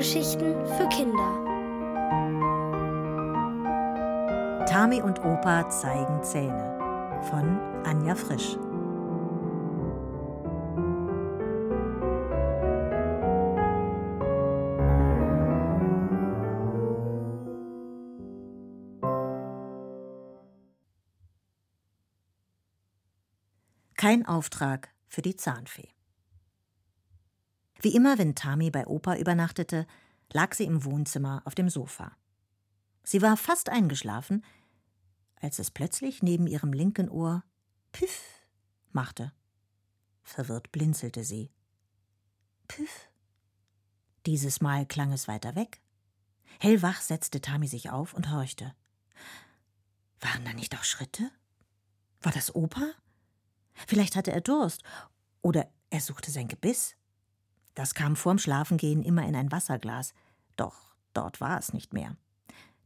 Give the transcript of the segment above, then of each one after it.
Hörgeschichten für Kinder. Tami und Opa zeigen Zähne von Anja Frisch. Kein Auftrag für die Zahnfee. Wie immer, wenn Tami bei Opa übernachtete, lag sie im Wohnzimmer auf dem Sofa. Sie war fast eingeschlafen, als es plötzlich neben ihrem linken Ohr Püff machte. Verwirrt blinzelte sie. Püff. Dieses Mal klang es weiter weg. Hellwach setzte Tami sich auf und horchte. Waren da nicht auch Schritte? War das Opa? Vielleicht hatte er Durst oder er suchte sein Gebiss. Das kam vorm Schlafengehen immer in ein Wasserglas, doch dort war es nicht mehr.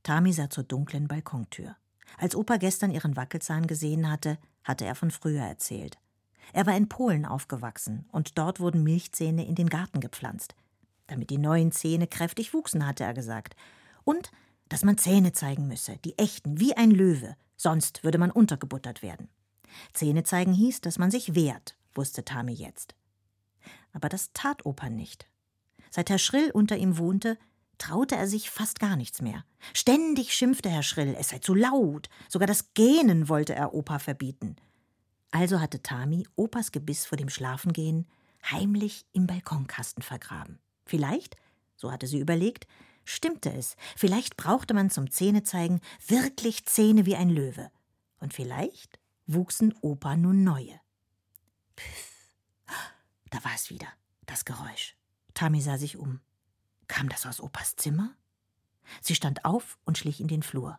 Tami sah zur dunklen Balkontür. Als Opa gestern ihren Wackelzahn gesehen hatte, hatte er von früher erzählt. Er war in Polen aufgewachsen und dort wurden Milchzähne in den Garten gepflanzt. Damit die neuen Zähne kräftig wuchsen, hatte er gesagt. Und dass man Zähne zeigen müsse, die echten, wie ein Löwe, sonst würde man untergebuttert werden. Zähne zeigen hieß, dass man sich wehrt, wusste Tami jetzt. Aber das tat Opa nicht. Seit Herr Schrill unter ihm wohnte, traute er sich fast gar nichts mehr. Ständig schimpfte Herr Schrill, es sei zu laut, sogar das Gähnen wollte er Opa verbieten. Also hatte Tami Opas Gebiss vor dem Schlafengehen heimlich im Balkonkasten vergraben. Vielleicht, so hatte sie überlegt, stimmte es, vielleicht brauchte man zum Zähnezeigen wirklich Zähne wie ein Löwe. Und vielleicht wuchsen Opa nun neue. Pff, da war es wieder, das Geräusch. Tami sah sich um. Kam das aus Opas Zimmer? Sie stand auf und schlich in den Flur.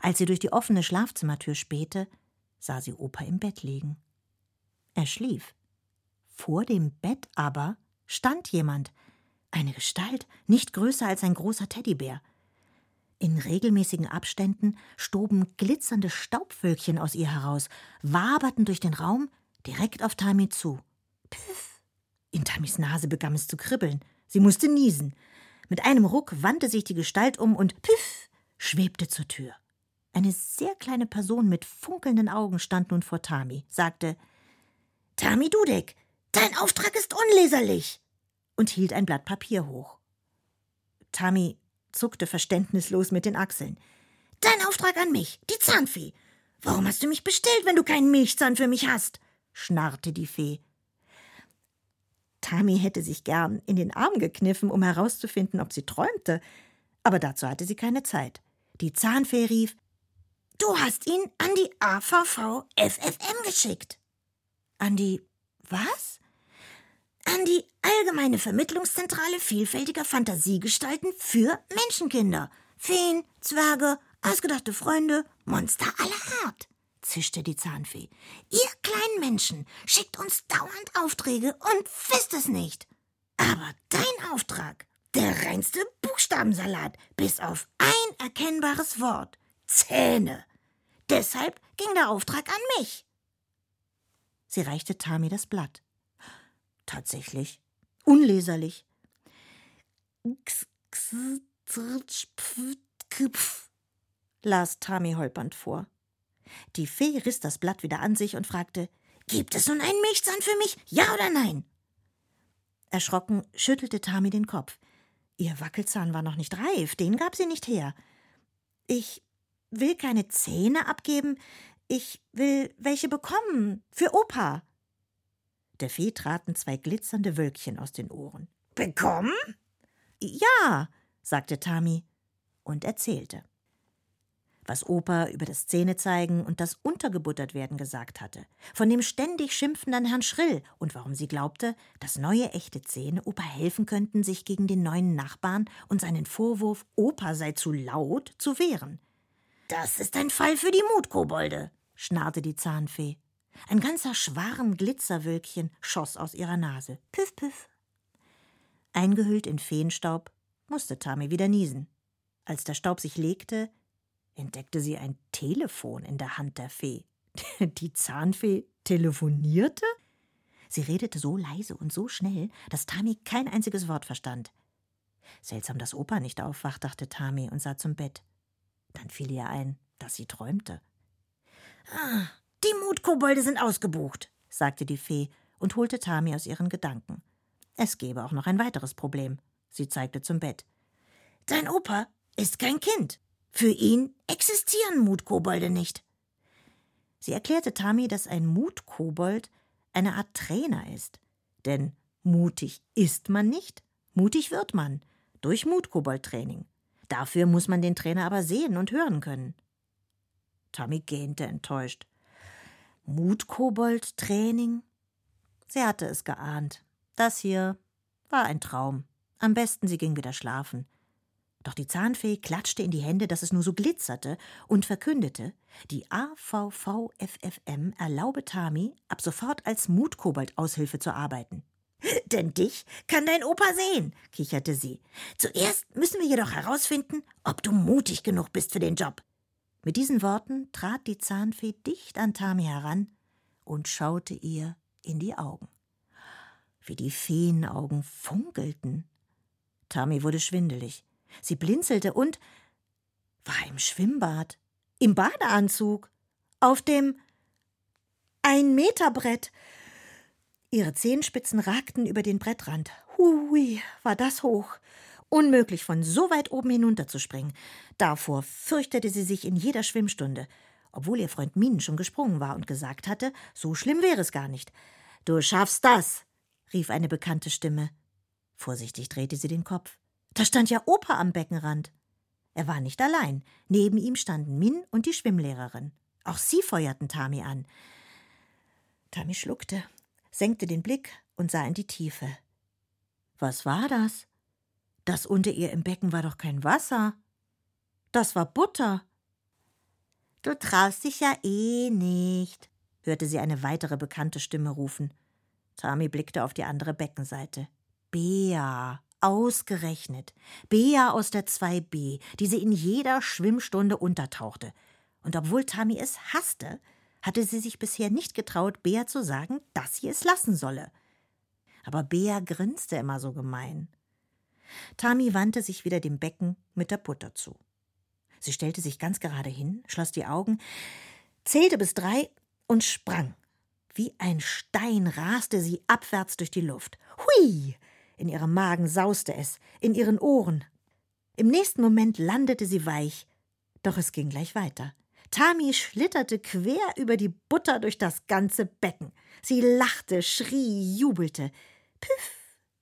Als sie durch die offene Schlafzimmertür spähte, sah sie Opa im Bett liegen. Er schlief. Vor dem Bett aber stand jemand, eine Gestalt, nicht größer als ein großer Teddybär. In regelmäßigen Abständen stoben glitzernde Staubwölkchen aus ihr heraus, waberten durch den Raum direkt auf Tami zu. In Tamis Nase begann es zu kribbeln. Sie musste niesen. Mit einem Ruck wandte sich die Gestalt um und püff schwebte zur Tür. Eine sehr kleine Person mit funkelnden Augen stand nun vor Tami, sagte Tami Dudek, dein Auftrag ist unleserlich und hielt ein Blatt Papier hoch. Tami zuckte verständnislos mit den Achseln. Dein Auftrag an mich, die Zahnfee. Warum hast du mich bestellt, wenn du keinen Milchzahn für mich hast? schnarrte die Fee. Tami hätte sich gern in den Arm gekniffen, um herauszufinden, ob sie träumte, aber dazu hatte sie keine Zeit. Die Zahnfee rief Du hast ihn an die AVV FFM geschickt. An die was? An die Allgemeine Vermittlungszentrale vielfältiger Fantasiegestalten für Menschenkinder. Feen, Zwerge, ausgedachte Freunde, Monster aller Art, zischte die Zahnfee. Ihr kleinen Menschen schickt uns dauernd Aufträge und wisst es nicht. Aber dein Auftrag, der reinste Buchstabensalat, bis auf ein erkennbares Wort. Zähne. Deshalb ging der Auftrag an mich. Sie reichte Tami das Blatt. Tatsächlich unleserlich. las Tami holpernd vor. Die Fee riss das Blatt wieder an sich und fragte: Gibt es nun einen Milchzahn für mich? Ja oder nein? Erschrocken schüttelte Tami den Kopf. Ihr Wackelzahn war noch nicht reif, den gab sie nicht her. Ich will keine Zähne abgeben, ich will welche bekommen. Für Opa. Der Fee traten zwei glitzernde Wölkchen aus den Ohren. Bekommen? Ja, sagte Tami und erzählte. Was Opa über das Zähnezeigen und das Untergebuttertwerden gesagt hatte, von dem ständig schimpfenden Herrn Schrill und warum sie glaubte, dass neue echte Zähne Opa helfen könnten, sich gegen den neuen Nachbarn und seinen Vorwurf, Opa sei zu laut, zu wehren. Das ist ein Fall für die Mutkobolde, schnarrte die Zahnfee. Ein ganzer Schwarm Glitzerwölkchen schoss aus ihrer Nase. Püff, püff. Eingehüllt in Feenstaub musste Tami wieder niesen. Als der Staub sich legte, entdeckte sie ein Telefon in der Hand der Fee. Die Zahnfee telefonierte? Sie redete so leise und so schnell, dass Tami kein einziges Wort verstand. Seltsam, dass Opa nicht aufwacht, dachte Tami und sah zum Bett. Dann fiel ihr ein, dass sie träumte. Ah, die Mutkobolde sind ausgebucht, sagte die Fee und holte Tami aus ihren Gedanken. Es gäbe auch noch ein weiteres Problem. Sie zeigte zum Bett. Dein Opa ist kein Kind. Für ihn existieren Mutkobolde nicht. Sie erklärte Tami, dass ein Mutkobold eine Art Trainer ist. Denn mutig ist man nicht, mutig wird man durch Mutkobold-Training. Dafür muss man den Trainer aber sehen und hören können. Tami gähnte enttäuscht. Mutkobold-Training? Sie hatte es geahnt. Das hier war ein Traum. Am besten sie ging wieder schlafen. Doch die Zahnfee klatschte in die Hände, dass es nur so glitzerte, und verkündete, die AVVFFM erlaube Tami, ab sofort als Mutkobold-Aushilfe zu arbeiten. Denn dich kann dein Opa sehen, kicherte sie. Zuerst müssen wir jedoch herausfinden, ob du mutig genug bist für den Job. Mit diesen Worten trat die Zahnfee dicht an Tami heran und schaute ihr in die Augen. Wie die Feenaugen funkelten. Tami wurde schwindelig. Sie blinzelte und war im Schwimmbad, im Badeanzug, auf dem Ein-Meter-Brett. Ihre Zehenspitzen ragten über den Brettrand. Hui, war das hoch. Unmöglich, von so weit oben hinunterzuspringen. Davor fürchtete sie sich in jeder Schwimmstunde, obwohl ihr Freund Minen schon gesprungen war und gesagt hatte, so schlimm wäre es gar nicht. Du schaffst das, rief eine bekannte Stimme. Vorsichtig drehte sie den Kopf. Da stand ja Opa am Beckenrand. Er war nicht allein. Neben ihm standen Min und die Schwimmlehrerin. Auch sie feuerten Tami an. Tami schluckte, senkte den Blick und sah in die Tiefe. Was war das? Das unter ihr im Becken war doch kein Wasser. Das war Butter. Du traust dich ja eh nicht, hörte sie eine weitere bekannte Stimme rufen. Tami blickte auf die andere Beckenseite. Bea, Ausgerechnet. Bea aus der 2b, die sie in jeder Schwimmstunde untertauchte. Und obwohl Tami es hasste, hatte sie sich bisher nicht getraut, Bea zu sagen, dass sie es lassen solle. Aber Bea grinste immer so gemein. Tami wandte sich wieder dem Becken mit der Butter zu. Sie stellte sich ganz gerade hin, schloss die Augen, zählte bis drei und sprang. Wie ein Stein raste sie abwärts durch die Luft. Hui! In ihrem Magen sauste es, in ihren Ohren. Im nächsten Moment landete sie weich, doch es ging gleich weiter. Tami schlitterte quer über die Butter durch das ganze Becken. Sie lachte, schrie, jubelte. Püff!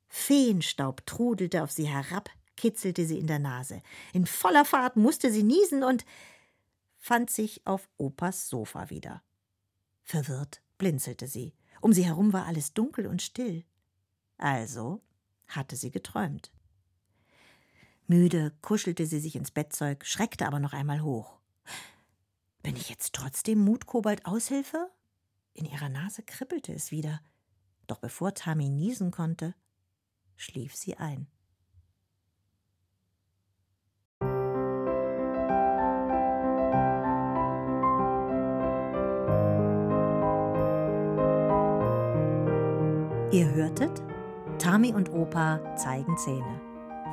Feenstaub trudelte auf sie herab, kitzelte sie in der Nase. In voller Fahrt musste sie niesen und fand sich auf Opas Sofa wieder. Verwirrt blinzelte sie. Um sie herum war alles dunkel und still. Also hatte sie geträumt. Müde kuschelte sie sich ins Bettzeug, schreckte aber noch einmal hoch. Bin ich jetzt trotzdem Mutkobold Aushilfe? In ihrer Nase kribbelte es wieder. Doch bevor Tami niesen konnte, schlief sie ein. Ihr hörtet Tami und Opa zeigen Zähne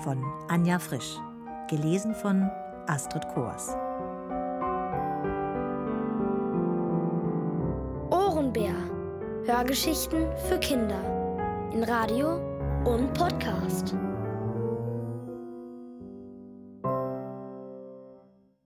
von Anja Frisch, gelesen von Astrid Koers. Ohrenbär. Hörgeschichten für Kinder in Radio und Podcast.